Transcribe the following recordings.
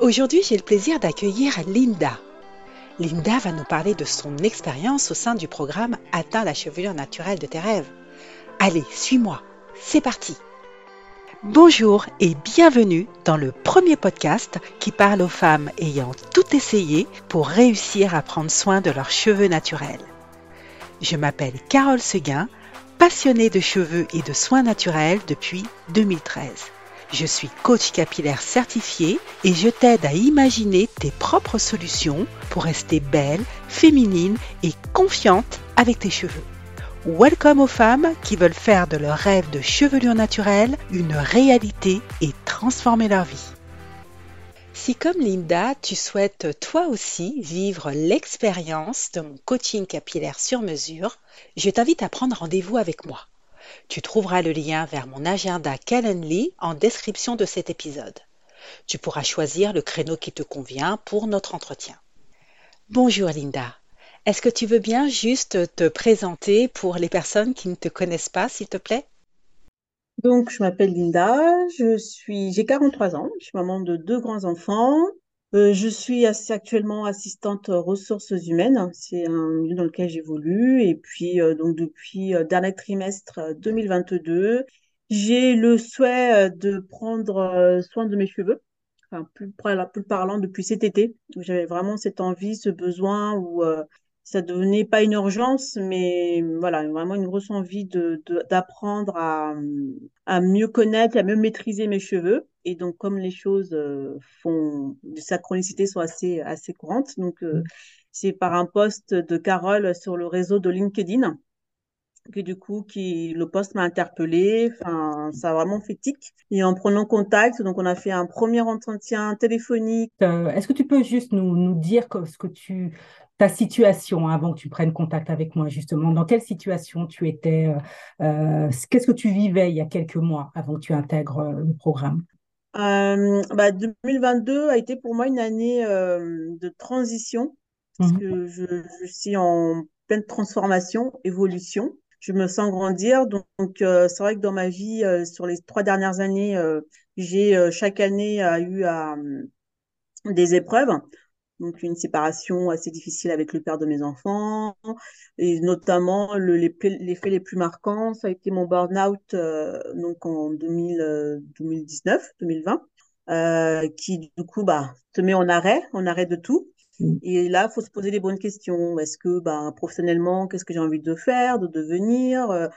Aujourd'hui, j'ai le plaisir d'accueillir Linda. Linda va nous parler de son expérience au sein du programme Atteins la chevelure naturelle de tes rêves. Allez, suis-moi, c'est parti. Bonjour et bienvenue dans le premier podcast qui parle aux femmes ayant tout essayé pour réussir à prendre soin de leurs cheveux naturels. Je m'appelle Carole Seguin, passionnée de cheveux et de soins naturels depuis 2013. Je suis coach capillaire certifié et je t'aide à imaginer tes propres solutions pour rester belle, féminine et confiante avec tes cheveux. Welcome aux femmes qui veulent faire de leur rêve de chevelure naturelle une réalité et transformer leur vie. Si comme Linda, tu souhaites toi aussi vivre l'expérience de mon coaching capillaire sur mesure, je t'invite à prendre rendez-vous avec moi. Tu trouveras le lien vers mon agenda Calendly en description de cet épisode. Tu pourras choisir le créneau qui te convient pour notre entretien. Bonjour Linda. Est-ce que tu veux bien juste te présenter pour les personnes qui ne te connaissent pas, s'il te plaît? Donc, je m'appelle Linda, je suis, j'ai 43 ans, je suis maman de deux grands enfants. Euh, je suis actuellement assistante ressources humaines, c'est un milieu dans lequel j'évolue. Et puis, euh, donc depuis euh, dernier trimestre 2022, j'ai le souhait de prendre soin de mes cheveux. Enfin, plus, plus parlant depuis cet été, j'avais vraiment cette envie, ce besoin où ça devenait pas une urgence, mais voilà, vraiment une grosse envie de, d'apprendre à, à mieux connaître, à mieux maîtriser mes cheveux. Et donc, comme les choses euh, font, de synchronicité sont assez, assez courantes, donc euh, mm. c'est par un post de Carole sur le réseau de LinkedIn que du coup, qui, le poste m'a interpellé. Enfin, ça a vraiment fait tic. Et en prenant contact, donc on a fait un premier entretien téléphonique. Euh, est-ce que tu peux juste nous, nous dire ce que tu, ta situation avant que tu prennes contact avec moi, justement? Dans quelle situation tu étais euh, euh, Qu'est-ce que tu vivais il y a quelques mois avant que tu intègres le programme? Bah, 2022 a été pour moi une année de transition, parce mmh que je, je, suis en pleine transformation, évolution. Je me sens grandir. Donc, c'est vrai que dans ma vie, sur les trois dernières années, j'ai chaque année eu des épreuves donc une séparation assez difficile avec le père de mes enfants et notamment le, les, les, faits les plus marquants ça a été mon burn-out euh, donc en 2000, 2019 2020 euh, qui du coup bah te met en arrêt en arrêt de tout. Et là faut se poser les bonnes questions. Est-ce que bah professionnellement qu'est-ce que j'ai envie de faire de devenir euh,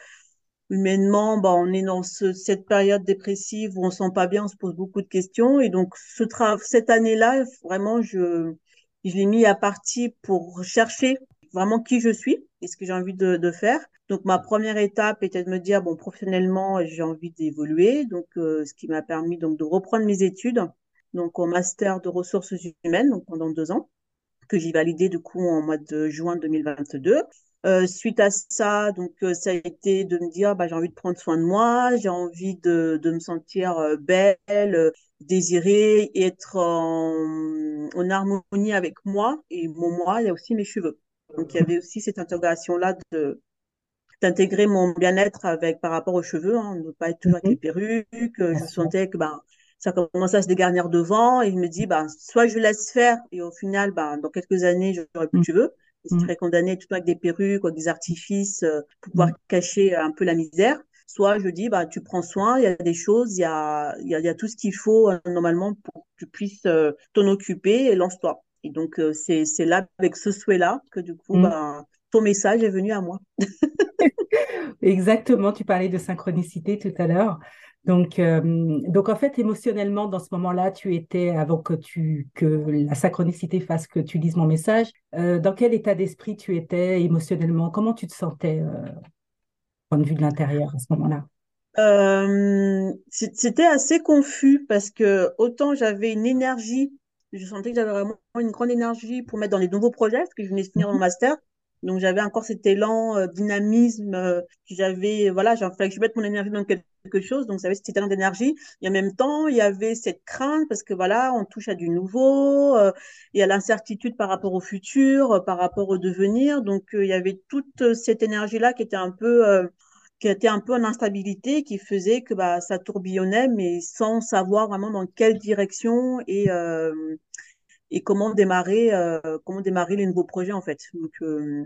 humainement, bah, on est dans ce, cette période dépressive où on sent pas bien, on se pose beaucoup de questions. Et donc, ce cette année-là, vraiment, je, je l'ai mis à partie pour chercher vraiment qui je suis et ce que j'ai envie de, de, faire. Donc ma première étape était de me dire bon professionnellement j'ai envie d'évoluer. Donc euh, ce qui m'a permis donc de reprendre mes études. Donc au master de ressources humaines donc pendant deux ans que j'ai validé du coup en mois de juin 2022. Euh, suite à ça, donc euh, ça a été de me dire bah j'ai envie de prendre soin de moi, j'ai envie de, de me sentir euh, belle, désirer, être en, en, harmonie avec moi. Et mon moi, il y a aussi mes cheveux. Donc, il y avait aussi cette intégration-là de d'intégrer mon bien-être avec par rapport aux cheveux, hein, ne pas être toujours avec les mhm. perruques. Je sentais que ben, ça commençait à se dégarnir devant et je me dis, ben, soit je laisse faire et au final, ben, dans quelques années, j'aurai plus de mhm. cheveux. Je serais condamnée tout avec des perruques avec des artifices euh, pour pouvoir mhm. cacher un peu la misère soit je dis bah tu prends soin, il y a des choses, il y a il y a, y a tout ce qu'il faut euh, normalement pour que tu puisses euh, t'en occuper et lance-toi. Et donc c'est là avec ce souhait là que du coup mmh. bah, ton message est venu à moi. Exactement, tu parlais de synchronicité tout à l'heure. Donc, donc en fait, émotionnellement, dans ce moment-là, tu étais, avant que, tu, que la synchronicité fasse que tu lises mon message, dans quel état d'esprit tu étais émotionnellement? Comment tu te sentais point de vue de l'intérieur à ce moment-là? Euh, C'était assez confus parce que autant j'avais une énergie, je sentais que j'avais vraiment une grande énergie pour mettre dans les nouveaux projets parce que je venais de finir mon mhm. master. Donc j'avais encore cet élan, euh, dynamisme, euh, j'avais voilà, il fallait que je mette mon énergie dans quelque chose, donc j'avais cet élan d'énergie. Et en même temps, il y avait cette crainte parce que voilà, on touche à du nouveau, euh, il y a l'incertitude par rapport au futur, par rapport au devenir. Donc il y avait toute cette énergie là qui était un peu qui était un peu en instabilité, qui faisait que bah, ça tourbillonnait, mais sans savoir vraiment dans quelle direction et, euh, et comment démarrer, euh, comment démarrer les nouveaux projets en fait. Donc euh,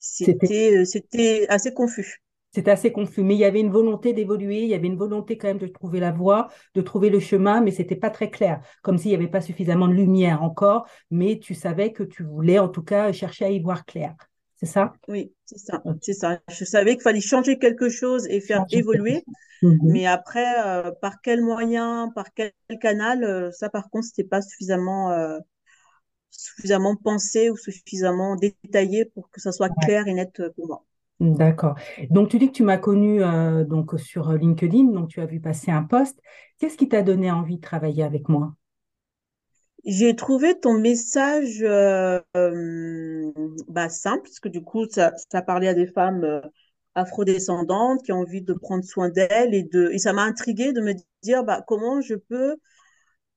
c'était c'était assez confus. C'était assez confus, mais il y avait une volonté d'évoluer, il y avait une volonté quand même de trouver la voie, de trouver le chemin, mais c'était pas très clair, comme s'il n'y avait pas suffisamment de lumière encore, mais tu savais que tu voulais en tout cas chercher à y voir clair. C'est ça? Oui, c'est ça. C'est ça. Je savais qu'il fallait changer quelque chose et faire évoluer. Mhm. Mais après, euh, par quel moyen, par quel canal, euh, ça par contre, c'était pas suffisamment, euh, suffisamment pensé ou suffisamment détaillé pour que ça soit clair et net pour moi. D'accord. Donc tu dis que tu m'as connu donc sur LinkedIn, donc tu as vu passer un poste. Qu'est-ce qui t'a donné envie de travailler avec moi? J'ai trouvé ton message euh, euh, bah, simple, parce que du coup, ça, parlait à des femmes euh, afrodescendantes qui ont envie de prendre soin d'elles et de et ça m'a intriguée de me dire bah, comment je peux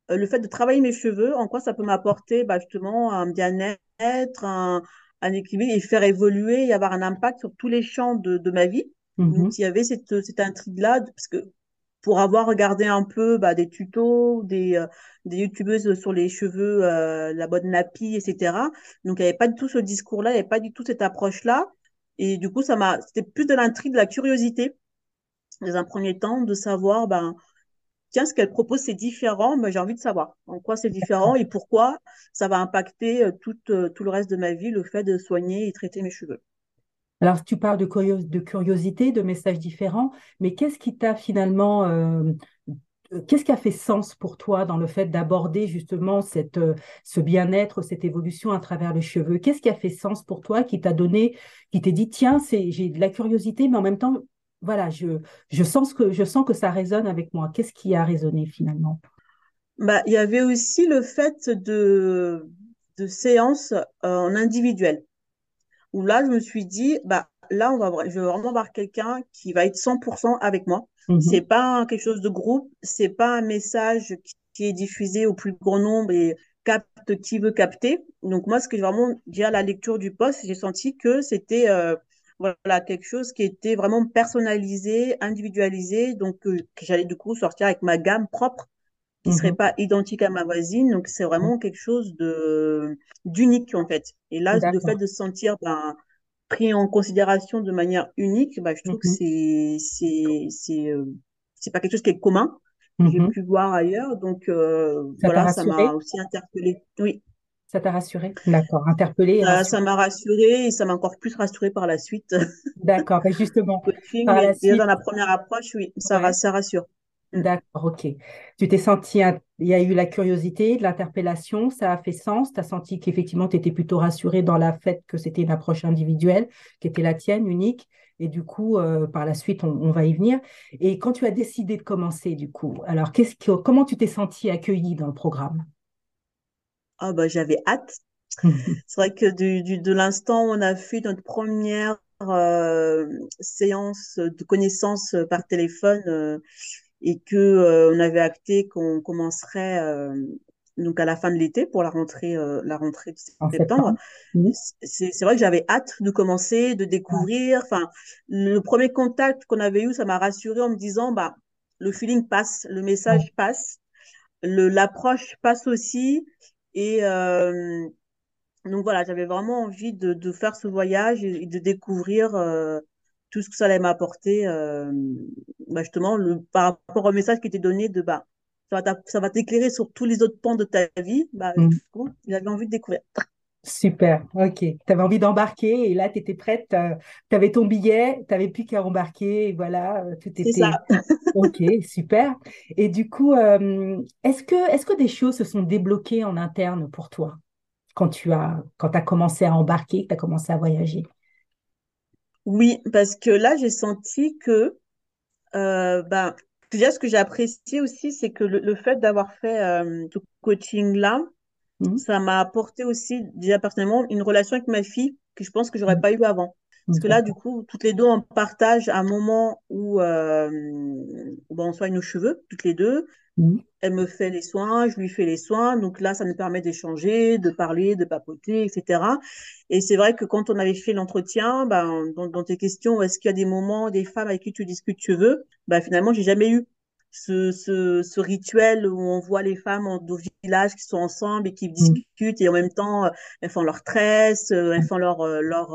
le fait de travailler mes cheveux, en quoi ça peut m'apporter bah, justement un bien-être, un, un équilibre et faire évoluer et avoir un impact sur tous les champs de, de ma vie. Donc, mm-hmm. il y avait cette, cette intrigue-là, parce que pour avoir regardé un peu bah, des tutos, des, euh, des youtubeuses sur les cheveux, euh, la bonne nappie, etc. Donc, il n'y avait pas du tout ce discours-là, il n'y avait pas du tout cette approche-là. Et du coup, ça m'a, c'était plus de l'intrigue, de la curiosité, dans un premier temps, de savoir, ben, tiens, ce qu'elle propose, c'est différent, mais j'ai envie de savoir en quoi c'est différent et pourquoi ça va impacter euh, tout, tout le reste de ma vie, le fait de soigner et traiter mes cheveux. Alors, tu parles de, curiosité, de messages différents, mais qu'est-ce qui t'a finalement, euh, qu'est-ce qui a fait sens pour toi dans le fait d'aborder justement cette, euh, ce bien-être, cette évolution à travers les cheveux? Qu'est-ce qui a fait sens pour toi, qui t'a donné, qui t'a dit, tiens, j'ai de la curiosité, mais en même temps, voilà, je, je, sens que, je sens que ça résonne avec moi. Qu'est-ce qui a résonné finalement? Bah, Il y avait aussi le fait de, de séances euh, en individuel où là, je me suis dit, bah, là, on va, je vais vraiment avoir quelqu'un qui va être 100% avec moi. Mhm. C'est pas quelque chose de groupe, c'est pas un message qui est diffusé au plus grand nombre et capte qui veut capter. Donc moi, ce que j'ai vraiment dit à la lecture du poste, j'ai senti que c'était euh, voilà quelque chose qui était vraiment personnalisé, individualisé, donc euh, que j'allais du coup sortir avec ma gamme propre qui ne serait mhm. pas identique à ma voisine. Donc, c'est vraiment quelque chose de d'unique, en fait. Et là, le fait de se sentir ben, pris en considération de manière unique, ben, je trouve que mhm. c'est c'est euh, c'est pas quelque chose qui est commun. que J'ai mhm. pu voir ailleurs. Donc, euh, voilà, ça m'a aussi interpellée. Oui. Ça t'a rassuré D'accord, interpellé. Ça m'a rassuré et ça m'a encore plus rassuré par la suite. D'accord, ben, justement. par la suite... Dans la première approche, oui, ça, ça rassure. Mm. D'accord, ok. Tu t'es senti, il y a eu la curiosité, de l'interpellation, ça a fait sens? Tu as senti qu'effectivement, tu étais plutôt rassuré dans la fait que c'était une approche individuelle, qui était la tienne, unique? Et du coup, euh, par la suite, on, va y venir. Et quand tu as décidé de commencer, du coup, alors qu'est-ce que, comment tu t'es senti accueilli dans le programme? Ah, bah, j'avais hâte. C'est vrai que du, de l'instant où on a fait notre première euh, séance de connaissances par téléphone, euh, et que euh, on avait acté qu'on commencerait donc à la fin de l'été pour la rentrée la rentrée de septembre. C'est vrai que j'avais hâte de commencer, de découvrir. Enfin, le premier contact qu'on avait eu, ça m'a rassuré en me disant bah le feeling passe, le message passe, le l'approche passe aussi et donc voilà, j'avais vraiment envie de, de, faire ce voyage et, de découvrir tout ce que ça allait m'apporter, euh, bah justement, le, par rapport au message qui était donné de bah, ça va t'éclairer sur tous les autres pans de ta vie, bah, mm. j'avais envie de découvrir. Super, ok. Tu avais envie d'embarquer et là, tu étais prête, euh, tu avais ton billet, tu n'avais plus qu'à embarquer et voilà, euh, tout était. ça. ok, super. Et du coup, est-ce que, est que des choses se sont débloquées en interne pour toi quand tu as, quand as commencé à embarquer, que tu as commencé à voyager? Oui, parce que là, j'ai senti que, euh, ben, déjà, ce que j'ai apprécié aussi, c'est que le, fait d'avoir fait euh, ce coaching-là, mmh. ça m'a apporté aussi, déjà personnellement, une relation avec ma fille que je pense que j'aurais mmh. pas eu avant. Parce que là, du coup, toutes les deux, on partage un moment où, euh, où on soigne nos cheveux, toutes les deux. Mhm. Elle me fait les soins, je lui fais les soins. Donc là, ça nous permet d'échanger, de parler, de papoter, etc. Et c'est vrai que quand on avait fait l'entretien, ben, dans, dans tes questions, est-ce qu'il y a des moments, des femmes avec qui tu discutes cheveux Ben finalement, j'ai jamais eu ce, ce, ce rituel où on voit les femmes en, au village qui sont ensemble et qui Mhm. discutent et en même temps, euh, elles font leur tresse, euh, elles font leur, euh, leur,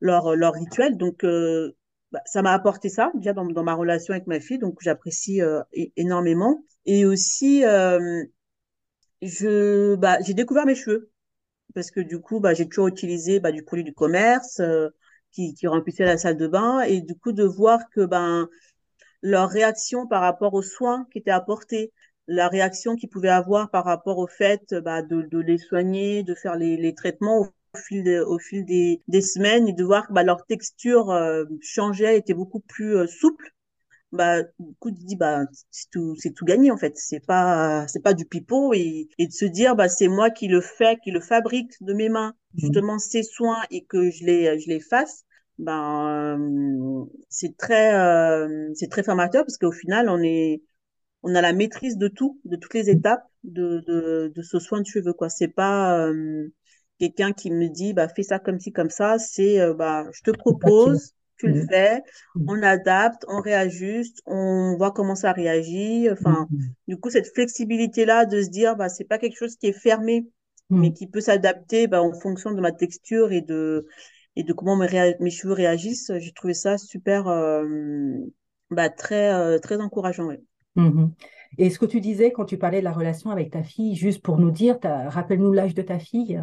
leur, leur rituel. Donc, euh, bah, ça m'a apporté ça, déjà dans, dans ma relation avec ma fille, donc j'apprécie euh, énormément. Et aussi, euh, je, bah, j'ai découvert mes cheveux parce que du coup, bah, j'ai toujours utilisé bah, du produit du commerce euh, qui, qui remplissait la salle de bain et du coup de voir que ben leur réaction par rapport aux soins qui étaient apportés, la réaction qu'ils pouvaient avoir par rapport au fait bah, de, de les soigner, de faire les, les traitements au fil, de, au fil des, des semaines et de voir que bah, leur texture euh, changeait, était beaucoup plus euh, souple. Bah, du coup, tu dis, bah, c'est tout, c'est tout gagné, en fait. C'est pas, c'est pas du pipeau et, et de se dire, bah, c'est moi qui le fais, qui le fabrique de mes mains, Mhm. justement, ces soins et que je les, je les fasse. Ben, euh, c'est très, euh, c'est très formateur parce qu'au final, on est, on a la maîtrise de tout, de toutes les étapes de, de, de ce soin de cheveux, quoi. C'est pas, euh, quelqu'un qui me dit, bah, fais ça comme ci, comme ça. C'est, euh, bah, je te propose, tu le Mhm. fais, Mhm. on adapte, on réajuste, on voit comment ça réagit. Enfin, Mhm. du coup, cette flexibilité-là de se dire, bah, c'est pas quelque chose qui est fermé, mais qui peut s'adapter, bah, en fonction de ma texture et de, et de comment mes, cheveux réagissent. J'ai trouvé ça super, euh, bah, très, euh, très encourageant, ouais. Mhm. Et ce que tu disais quand tu parlais de la relation avec ta fille, juste pour nous dire, rappelle-nous l'âge de ta fille,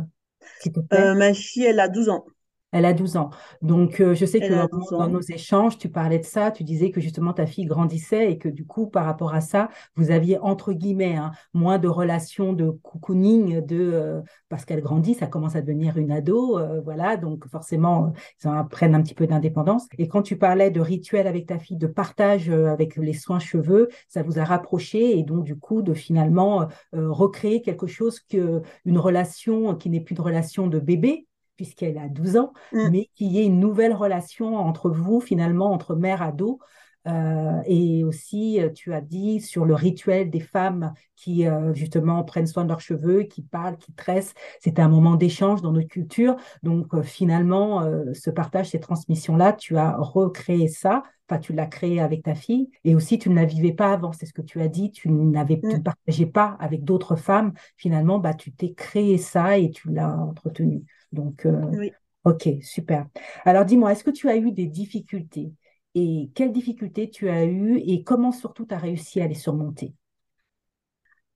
s'il te plaît. Euh, ma fille, elle a 12 ans. Elle a 12 ans. Donc, euh, je sais que Elle dans, 12 dans ans. nos échanges, tu parlais de ça, tu disais que justement ta fille grandissait et que du coup, par rapport à ça, vous aviez entre guillemets hein, moins de relations de cocooning, de, euh, parce qu'elle grandit, ça commence à devenir une ado, euh, voilà, donc forcément, ils en prennent un petit peu d'indépendance. Et quand tu parlais de rituel avec ta fille, de partage avec les soins cheveux, ça vous a rapproché et donc du coup, de finalement recréer quelque chose que, une relation qui n'est plus une relation de bébé, puisqu'elle a 12 ans, Mm, mais qu'il y ait une nouvelle relation entre vous, finalement, entre mère ado. Euh, et aussi, euh, tu as dit sur le rituel des femmes qui, euh, justement, prennent soin de leurs cheveux, qui parlent, qui tressent. C'était un moment d'échange dans notre culture. Donc, euh, finalement, ce partage, ces transmissions-là, tu as recréé ça. Enfin, tu l'as créé avec ta fille. Et aussi, tu ne la vivais pas avant. C'est ce que tu as dit. Tu n'avais, tu ne mm, partageais pas avec d'autres femmes. Finalement, bah, tu t'es créé ça et tu l'as entretenu. Donc, euh, oui. ok, super. Alors, dis-moi, est-ce que tu as eu des difficultés? Et quelles difficultés tu as eues? Et comment surtout tu as réussi à les surmonter?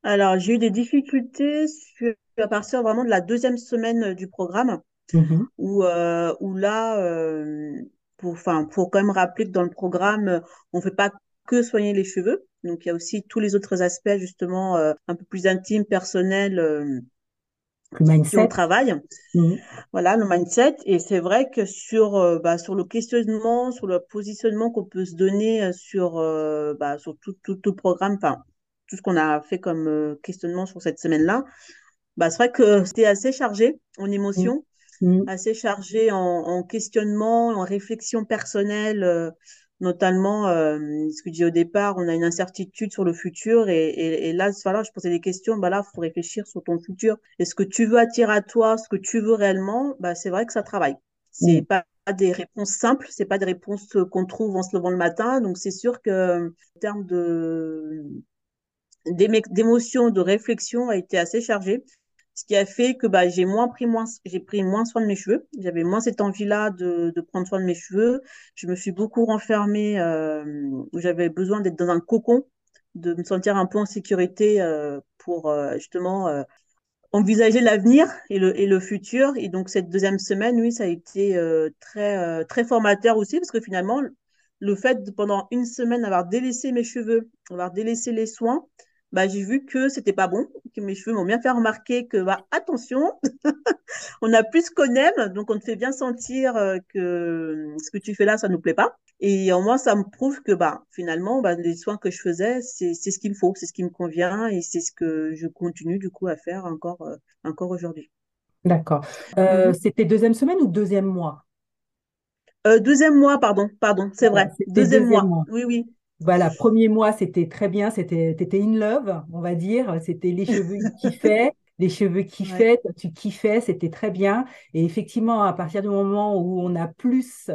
Alors, j'ai eu des difficultés sur, à partir vraiment de la deuxième semaine euh, du programme, Mhm, où, euh, où là, pour, quand même rappeler que dans le programme, on ne fait pas que soigner les cheveux. Donc, il y a aussi tous les autres aspects, justement, euh, un peu plus intimes, personnels, euh, Le qui on mindset? travaille. Mhm, Voilà, le mindset. Et c'est vrai que sur, euh, bah, sur le questionnement, sur le positionnement qu'on peut se donner euh, sur, euh, bah, sur tout, tout, tout le programme, enfin, tout ce qu'on a fait comme euh, questionnement sur cette semaine-là, bah, c'est vrai que c'était assez chargé en émotions, mhm, assez chargé en, en questionnement, en réflexion personnelle, notamment, euh, ce que je disais au départ, on a une incertitude sur le futur et, et, et là, voilà, je posais des questions, bah là, faut réfléchir sur ton futur. Est-ce que tu veux attirer à toi ce que tu veux réellement? Bah, c'est vrai que ça travaille. C'est mhm, pas des réponses simples, c'est pas des réponses qu'on trouve en se levant le matin, donc c'est sûr que en termes de d'émotions, de réflexion a été assez chargé. Ce qui a fait que bah, j'ai moins pris moins, j'ai pris moins soin de mes cheveux. J'avais moins cette envie-là de, de prendre soin de mes cheveux. Je me suis beaucoup renfermée euh, où j'avais besoin d'être dans un cocon, de me sentir un peu en sécurité euh, pour euh, justement euh, envisager l'avenir et le, et le futur. Et donc cette deuxième semaine, oui, ça a été euh, très, euh, très formateur aussi parce que finalement, le fait de pendant une semaine avoir délaissé mes cheveux, avoir délaissé les soins, bah, j'ai vu que c'était pas bon, que mes cheveux m'ont bien fait remarquer que bah, attention, on a plus qu'on aime, donc on te fait bien sentir euh, que ce que tu fais là, ça nous plaît pas. Et en moi, ça me prouve que bah, finalement, bah, les soins que je faisais, c'est c'est ce qu'il me faut, c'est ce qui me convient et c'est ce que je continue du coup à faire encore, euh, encore aujourd'hui. D'accord. Euh, Mhm. c'était deuxième semaine ou deuxième mois? deuxième mois, pardon, pardon, c'est vrai. Deuxième, mois. Oui, oui. Voilà, premier mois, c'était très bien, c'était, in love, on va dire. C'était les cheveux qui kiffaient, les cheveux kiffaient, tu kiffais, c'était très bien. Et effectivement, à partir du moment où on a plus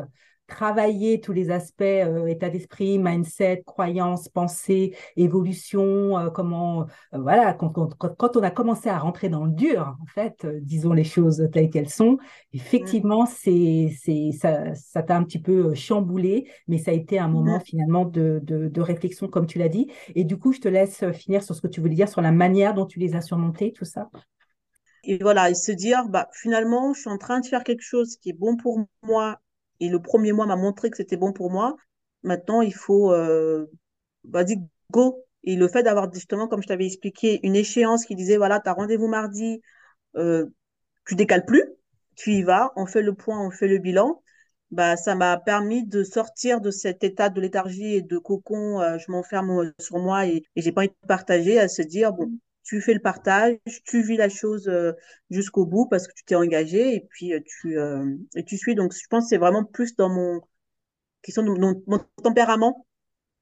travailler tous les aspects euh, état d'esprit, mindset, croyance, pensée, évolution, euh, comment euh, voilà quand, quand, on a commencé à rentrer dans le dur en fait, disons les choses telles qu'elles sont, effectivement c'est c'est ça ça t'a un petit peu chamboulé, mais ça a été un moment finalement de, de, de réflexion comme tu l'as dit. Et du coup je te laisse finir sur ce que tu voulais dire sur la manière dont tu les as surmontés tout ça. Et voilà, et se dire, bah, finalement, je suis en train de faire quelque chose qui est bon pour moi et le premier mois m'a montré que c'était bon pour moi. Maintenant, il faut, euh, vas-y, go. Et le fait d'avoir justement, comme je t'avais expliqué, une échéance qui disait, voilà, tu as rendez-vous mardi, euh, tu décales plus, tu y vas, on fait le point, on fait le bilan. Bah, ça m'a permis de sortir de cet état de léthargie et de cocon, euh, je m'enferme sur moi et, et j'ai pas envie de partager, à se dire, bon, tu fais le partage, tu vis la chose euh, jusqu'au bout parce que tu t'es engagé et puis euh, tu, euh, tu suis. Donc, je pense que c'est vraiment plus dans mon question mon, tempérament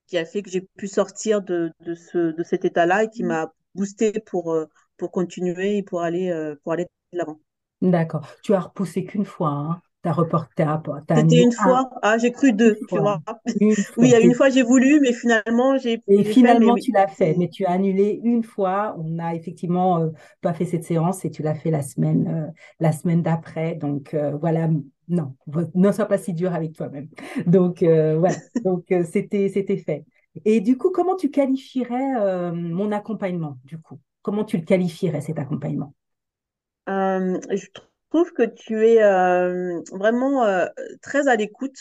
qui a fait que j'ai pu sortir de, de, ce, de cet état-là et qui m'a boosté pour, pour continuer et pour aller, pour aller de l'avant. D'accord. Tu as repoussé qu'une fois, hein T'as reporté C'était une fois. Ah, j'ai cru deux, tu vois. oui, il y a une fois, j'ai voulu, mais finalement, j'ai. Et finalement, tu l'as fait, mais tu as annulé une fois. On n'a effectivement euh, pas fait cette séance et tu l'as fait la semaine, euh, la semaine d'après. Donc, euh, voilà. Non, ne sois pas si dur avec toi-même. Donc, voilà. Donc, c'était, c'était fait. Et du coup, comment tu qualifierais mon accompagnement, du coup? Comment tu le qualifierais, cet accompagnement? Je trouve que tu es euh, vraiment euh, très à l'écoute,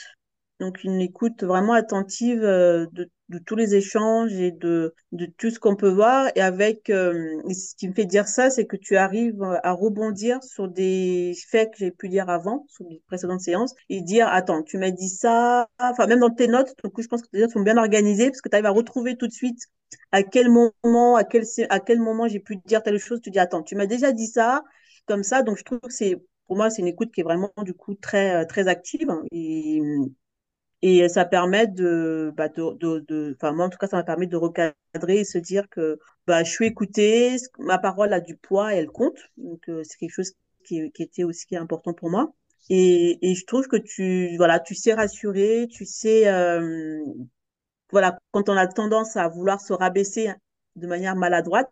donc une écoute vraiment attentive euh, de, tous les échanges et de, tout ce qu'on peut voir. Et avec, ce qui me fait dire ça, c'est que tu arrives à rebondir sur des faits que j'ai pu dire avant, sur les précédentes séances, et dire, attends, tu m'as dit ça, enfin même dans tes notes, donc je pense que tes notes sont bien organisées, parce que tu arrives à retrouver tout de suite à quel moment, à quel moment j'ai pu dire telle chose, tu dis, attends, tu m'as déjà dit ça, comme ça. Donc, je trouve que c'est, pour moi, c'est une écoute qui est vraiment, du coup, très, euh, très active. Et, et ça permet de, bah, de, de, enfin, moi, en tout cas, ça m'a permis de recadrer et se dire que, bah, je suis écoutée, ma parole a du poids et elle compte. Donc, euh, c'est quelque chose qui, qui était aussi important pour moi. Et, et je trouve que tu, voilà, tu sais rassurer, tu sais, euh, voilà, quand on a tendance à vouloir se rabaisser de manière maladroite,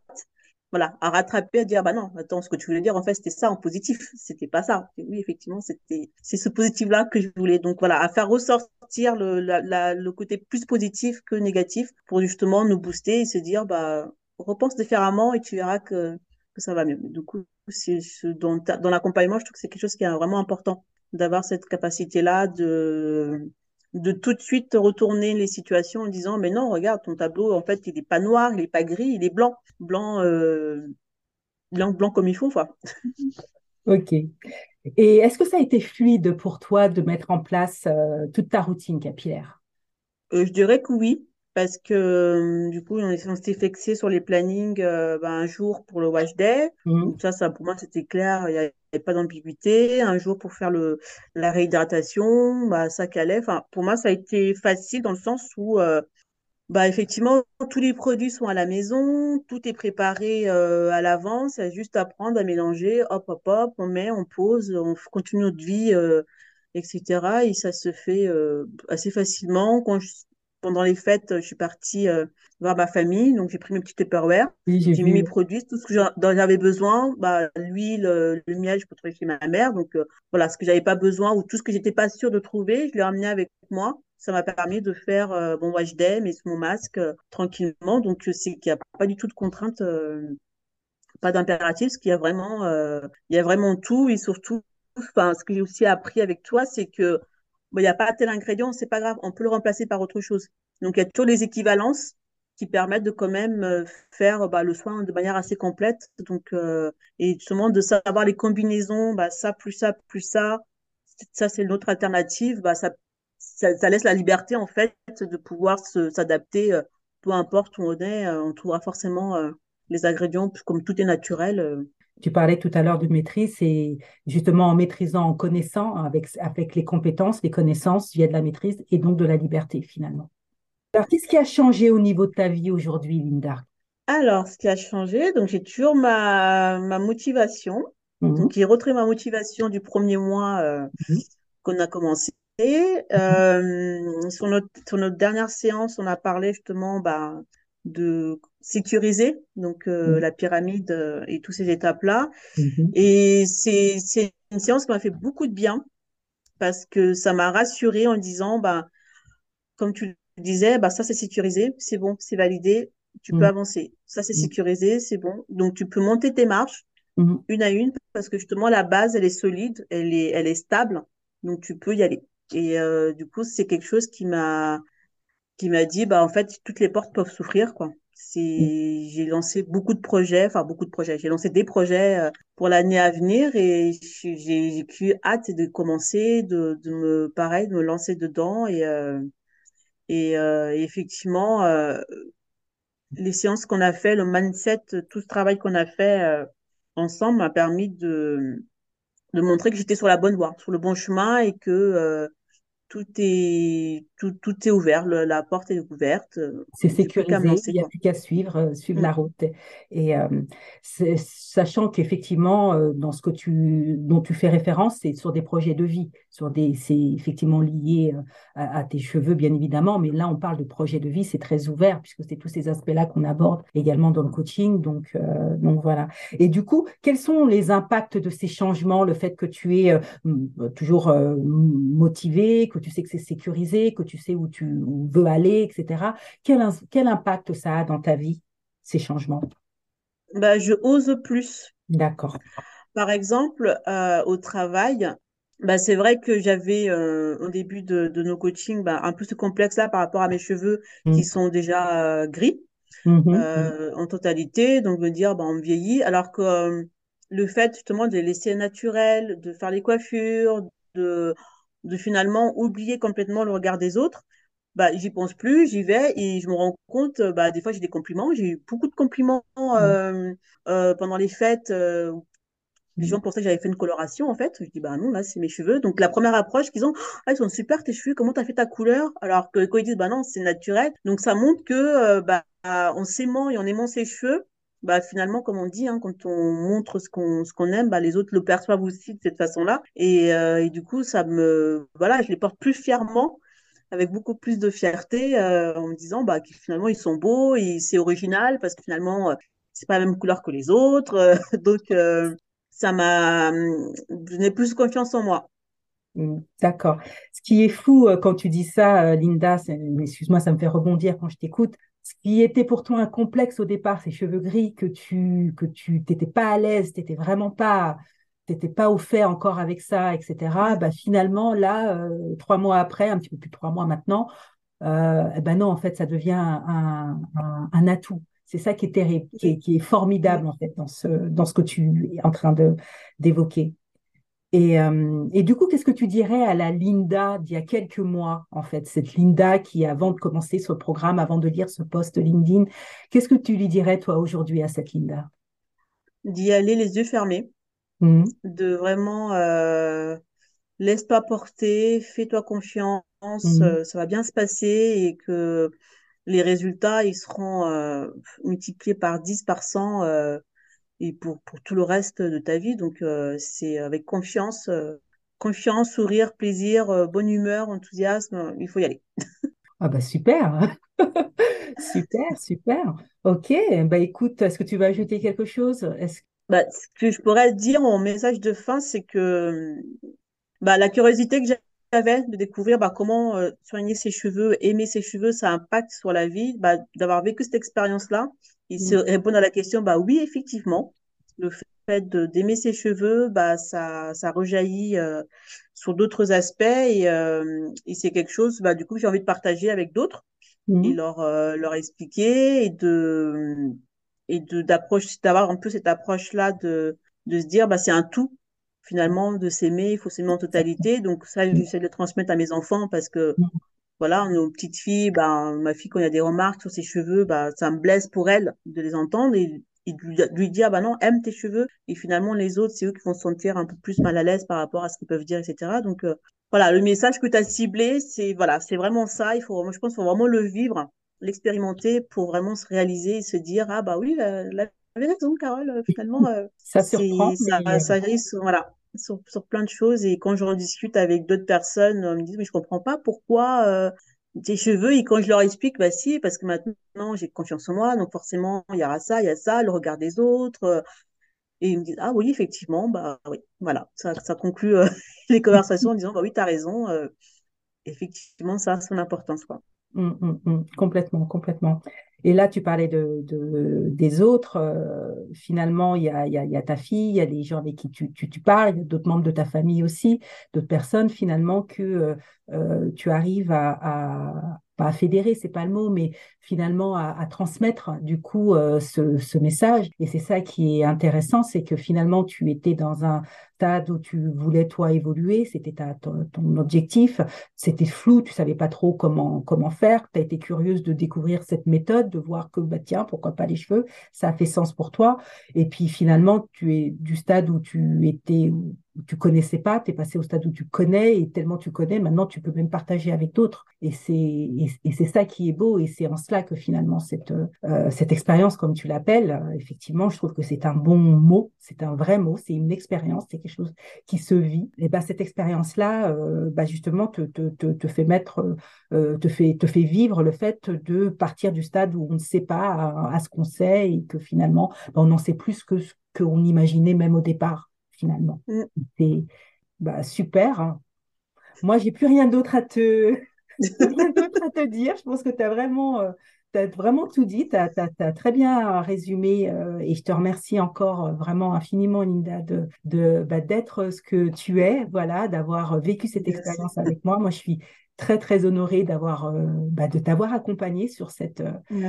voilà, à rattraper, à dire, bah non, attends, ce que tu voulais dire, en fait, c'était ça en positif. C'était pas ça. oui, effectivement, c'était, c'est ce positif-là que je voulais. Donc voilà, à faire ressortir le, la, le côté plus positif que négatif pour justement nous booster et se dire, bah, repense différemment et tu verras que, que ça va mieux. Du coup, c'est dans, dans l'accompagnement, je trouve que c'est quelque chose qui est vraiment important d'avoir cette capacité-là de, de tout de suite retourner les situations en disant mais non regarde ton tableau en fait il n'est pas noir il n'est pas gris il est blanc blanc euh, blanc blanc comme il faut quoi. ok et est-ce que ça a été fluide pour toi de mettre en place euh, toute ta routine capillaire? Euh, je dirais que oui parce que du coup on s'est fixé sur les plannings ben, un jour pour le wash day mmh. ça ça pour moi c'était clair il y a pas d'ambiguïté. Un jour pour faire le, la réhydratation, bah, ça calait. Enfin, pour moi, ça a été facile dans le sens où, euh, bah, effectivement, tous les produits sont à la maison, tout est préparé euh, à l'avance. Juste à prendre, à mélanger, hop, hop, hop, on met, on pose, on continue notre vie, euh, etc. Et ça se fait assez facilement. Quand pendant les fêtes, je suis partie euh, voir ma famille, donc j'ai pris mes petits Tupperware, j'ai mis mes produits, tout ce que j'avais besoin, bah, l'huile, euh, le miel, je peux trouver chez ma mère, donc euh, voilà, ce que j'avais pas besoin ou tout ce que j'étais pas sûre de trouver, je l'ai ramené avec moi. Ça m'a permis de faire mon wash day, mais mon masque tranquillement, donc c'est qu'il n'y a pas du tout de contrainte, pas d'impératif, parce qu'il y a vraiment, il y a vraiment tout. Et surtout, enfin, ce que j'ai aussi appris avec toi, c'est que il n'y a pas tel ingrédient, c'est pas grave, on peut le remplacer par autre chose. Donc, il y a toujours les équivalences qui permettent de quand même euh, faire bah, le soin de manière assez complète. Donc, euh, et justement, de savoir les combinaisons, bah, ça plus ça plus ça, ça c'est une autre alternative. Bah, ça, ça, laisse la liberté en fait de pouvoir s'adapter, euh, peu importe où on est, on trouvera forcément les ingrédients comme tout est naturel Tu parlais tout à l'heure de maîtrise, c'est justement en maîtrisant, en connaissant, avec, avec les compétences, les connaissances, il y a de la maîtrise et donc de la liberté finalement. Alors, qu'est-ce qui a changé au niveau de ta vie aujourd'hui, Linda? Alors, ce qui a changé, donc j'ai toujours ma, ma motivation. Mhm. Donc, j'ai retrouvé ma motivation du premier mois euh, mhm. qu'on a commencé. Euh, sur, notre, sur notre dernière séance, on a parlé justement bah, de sécuriser donc euh, mhm. la pyramide euh, et toutes ces étapes-là. Et c'est c'est une séance qui m'a fait beaucoup de bien parce que ça m'a rassurée en disant bah comme tu le disais bah ça c'est sécurisé, c'est bon, c'est validé, tu peux avancer. Ça c'est sécurisé, c'est bon. Donc tu peux monter tes marches une à une parce que justement la base elle est solide, elle est elle est stable, donc tu peux y aller. Et euh, du coup, c'est quelque chose qui m'a qui m'a dit bah en fait toutes les portes peuvent s'ouvrir quoi. C'est j'ai lancé beaucoup de projets, enfin beaucoup de projets. J'ai lancé des projets euh, pour l'année à venir et j'ai eu hâte de commencer, de, de me pareil, de me lancer dedans et euh, et euh, effectivement euh, les séances qu'on a fait, le mindset, tout ce travail qu'on a fait ensemble m'a permis de de montrer que j'étais sur la bonne voie, sur le bon chemin et que tout est tout, tout est ouvert, la porte est ouverte. Euh, c'est sécurisé, il n'y a plus qu'à suivre, euh, suivre la mm. route. Et euh, sachant qu'effectivement, dans ce que tu dont tu fais référence, c'est sur des projets de vie, sur des c'est effectivement lié à, tes cheveux bien évidemment, mais là on parle de projets de vie, c'est très ouvert puisque c'est tous ces aspects-là qu'on aborde également dans le coaching. Donc donc voilà. Et du coup, quels sont les impacts de ces changements, le fait que tu es toujours motivé, que tu sais que c'est sécurisé, que tu sais où tu veux aller, etc. Quel, quel impact ça a dans ta vie, ces changements? Bah, Je ose plus. D'accord. Par exemple, euh, au travail, bah, c'est vrai que j'avais euh, au début de, de nos coachings bah, un peu ce complexe-là par rapport à mes cheveux qui mmh. sont déjà euh, gris mmh en totalité. Donc, me dire, bah, on vieillit. Alors que le fait justement de les laisser naturels, de faire les coiffures, de de finalement oublier complètement le regard des autres, bah, j'y pense plus, j'y vais et je me rends compte, euh, bah, des fois j'ai des compliments, j'ai eu beaucoup de compliments mmh. euh, euh, pendant les fêtes. Euh, les gens pensaient que j'avais fait une coloration en fait. Je dis bah non là c'est mes cheveux. Donc la première approche qu'ils ont, ah ils sont super tes cheveux, comment t'as fait ta couleur? Alors que quand ils disent bah non c'est naturel. Donc ça montre que euh, bah en s'aimant et en aimant ses cheveux, bah finalement comme on dit hein, quand on montre ce qu'on ce qu'on aime bah les autres le perçoivent aussi de cette façon-là. Et, euh, et du coup ça me voilà je les porte plus fièrement avec beaucoup plus de fierté euh, en me disant bah finalement ils sont beaux et c'est original parce que finalement euh, c'est pas la même couleur que les autres donc ça m'a donné plus confiance en moi. Mmh, D'accord. Ce qui est fou quand tu dis ça, Linda, excuse-moi, ça me fait rebondir quand je t'écoute, ce qui était pour toi un complexe au départ, ces cheveux gris, que tu que tu t'étais pas à l'aise, t'étais vraiment pas t'étais pas au fait encore avec ça, etc. Bah finalement là, euh, trois mois après, un petit peu plus de trois mois maintenant, euh, eh ben non, en fait, ça devient un, un, un atout. C'est ça qui est terrible, qui est, qui est, formidable en fait dans ce dans ce que tu es en train de d'évoquer. Et, euh, et, du coup, qu'est-ce que tu dirais à la Linda d'il y a quelques mois, en fait, cette Linda qui, avant de commencer ce programme, avant de lire ce post LinkedIn, qu'est-ce que tu lui dirais, toi, aujourd'hui, à cette Linda? D'y aller les yeux fermés, mmh. de vraiment euh, laisse-toi porter, fais-toi confiance, mmh. euh, ça va bien se passer et que les résultats, ils seront multipliés par 10, par 100 euh, et pour, pour tout le reste de ta vie. Donc, euh, c'est avec confiance, euh, confiance, sourire, plaisir, euh, bonne humeur, enthousiasme, il faut y aller. ah bah super, super, super. Ok, bah écoute, est-ce que tu vas ajouter quelque chose? Est-ce... Bah, ce que je pourrais dire en message de fin, c'est que bah, la curiosité que j'avais de découvrir bah, comment soigner ses cheveux, aimer ses cheveux, ça impacte sur la vie, bah, d'avoir vécu cette expérience-là, il se répond à la question, bah oui, effectivement, le fait d'aimer ses cheveux, bah ça, ça rejaillit euh, sur d'autres aspects et, euh, et c'est quelque chose, bah du coup, j'ai envie de partager avec d'autres mmh. et leur euh, leur expliquer et de et de d'approche d'avoir un peu cette approche là de de se dire bah c'est un tout finalement de s'aimer, il faut s'aimer en totalité. Donc ça, j'essaie de le transmettre à mes enfants parce que voilà, nos petites filles, ben, ma fille, quand il y a des remarques sur ses cheveux, bah, ça me blesse pour elle de les entendre. Et il lui dit, ah bah non, aime tes cheveux. Et finalement, les autres, c'est eux qui vont se sentir un peu plus mal à l'aise par rapport à ce qu'ils peuvent dire, etc. Donc, euh, voilà, le message que tu as ciblé, c'est voilà, c'est vraiment ça. Il faut, je pense, qu'il faut vraiment le vivre, l'expérimenter pour vraiment se réaliser et se dire, ah bah oui, la, la raison, Carole, euh, finalement, euh, ça surprend. Ça, ça risque, voilà, sur, sur, plein de choses. Et quand je rediscute avec d'autres personnes, on me dit, mais je comprends pas pourquoi tes cheveux, et quand je leur explique, bah si, parce que maintenant j'ai confiance en moi, donc forcément il y aura ça, il y a ça, le regard des autres. Euh, et ils me disent, ah oui, effectivement, bah oui, voilà, ça, ça conclut euh, les conversations en disant, bah oui, tu as raison, euh, effectivement, ça a son importance, quoi. Mmh, mmh, mmh. complètement, complètement. Et là, tu parlais de, de des autres. Euh, finalement, il y a, y, a, y a, ta fille, il y a des gens avec qui tu, tu, tu parles, il y a d'autres membres de ta famille aussi, d'autres personnes finalement que euh, euh tu arrives à, à, pas à fédérer, c'est pas le mot, mais finalement à, à transmettre du coup euh, ce, ce, message. Et c'est ça qui est intéressant, c'est que finalement tu étais dans un où tu voulais toi évoluer, c'était ton, objectif, c'était flou, tu savais pas trop comment faire, tu as été curieuse de découvrir cette méthode, de voir que bah tiens pourquoi pas les cheveux, ça a fait sens pour toi. Et puis finalement tu es du stade où tu étais tu connaissais pas, tu es passé au stade où tu connais. Et tellement tu connais, maintenant tu peux même partager avec d'autres. Et c'est et, c'est ça qui est beau. Et c'est en cela que finalement cette euh, cette expérience comme tu l'appelles, euh, effectivement, je trouve que c'est un bon mot, c'est un vrai mot, c'est une expérience, c'est chose qui se vit. Et ben cette expérience là, euh, bah justement te, te, te, te fait mettre te fait te fait vivre le fait de partir du stade où on ne sait pas à, ce qu'on sait et que finalement ben, on en sait plus que ce qu'on imaginait même au départ finalement. Mm. C'est bah, super. Hein. Moi, j'ai plus rien d'autre à te... à te dire. Je pense que tu as vraiment, euh, as vraiment tout dit. Tu as, très bien résumé euh, et je te remercie encore euh, vraiment infiniment, Linda, de, de, bah, d'être ce que tu es, voilà, d'avoir vécu cette expérience avec moi. Moi, je suis très, très honorée d'avoir, bah, de t'avoir accompagnée sur, cette,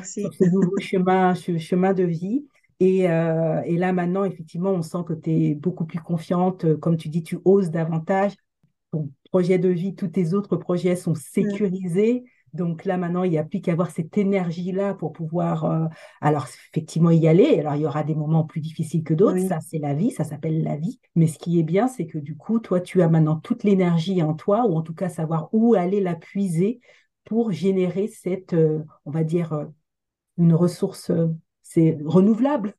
sur ce nouveau chemin, chemin de vie. Euh, et, là, maintenant, effectivement, on sent que tu es beaucoup plus confiante. Euh, comme tu dis, tu oses davantage. Ton projet de vie, tous tes autres projets sont sécurisés. Donc là, maintenant, il n'y a plus qu'à avoir cette énergie-là pour pouvoir, euh, alors effectivement, y aller. Alors, il y aura des moments plus difficiles que d'autres. Ça, c'est la vie, ça s'appelle la vie. Mais ce qui est bien, c'est que du coup, toi, tu as maintenant toute l'énergie en toi, ou en tout cas savoir où aller la puiser pour générer cette, on va dire, une ressource c'est renouvelable.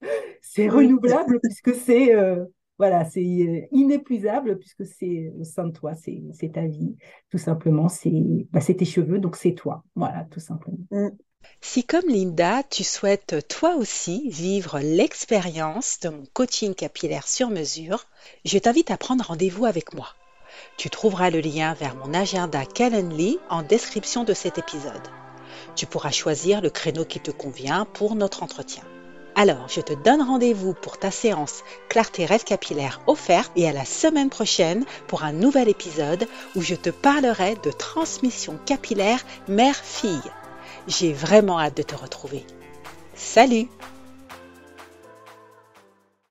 C'est renouvelable puisque c'est euh, voilà, c'est euh, inépuisable puisque c'est au sein de toi, c'est ta vie, tout simplement. C'est bah, tes cheveux, donc c'est toi. Voilà, tout simplement. Mm. Si comme Linda, tu souhaites toi aussi vivre l'expérience de mon coaching capillaire sur mesure, je t'invite à prendre rendez-vous avec moi. Tu trouveras le lien vers mon agenda Calendly en description de cet épisode. Tu pourras choisir le créneau qui te convient pour notre entretien. Alors, je te donne rendez-vous pour ta séance Clarté Rêve Capillaire offerte et à la semaine prochaine pour un nouvel épisode où je te parlerai de transmission capillaire mère-fille. J'ai vraiment hâte de te retrouver. Salut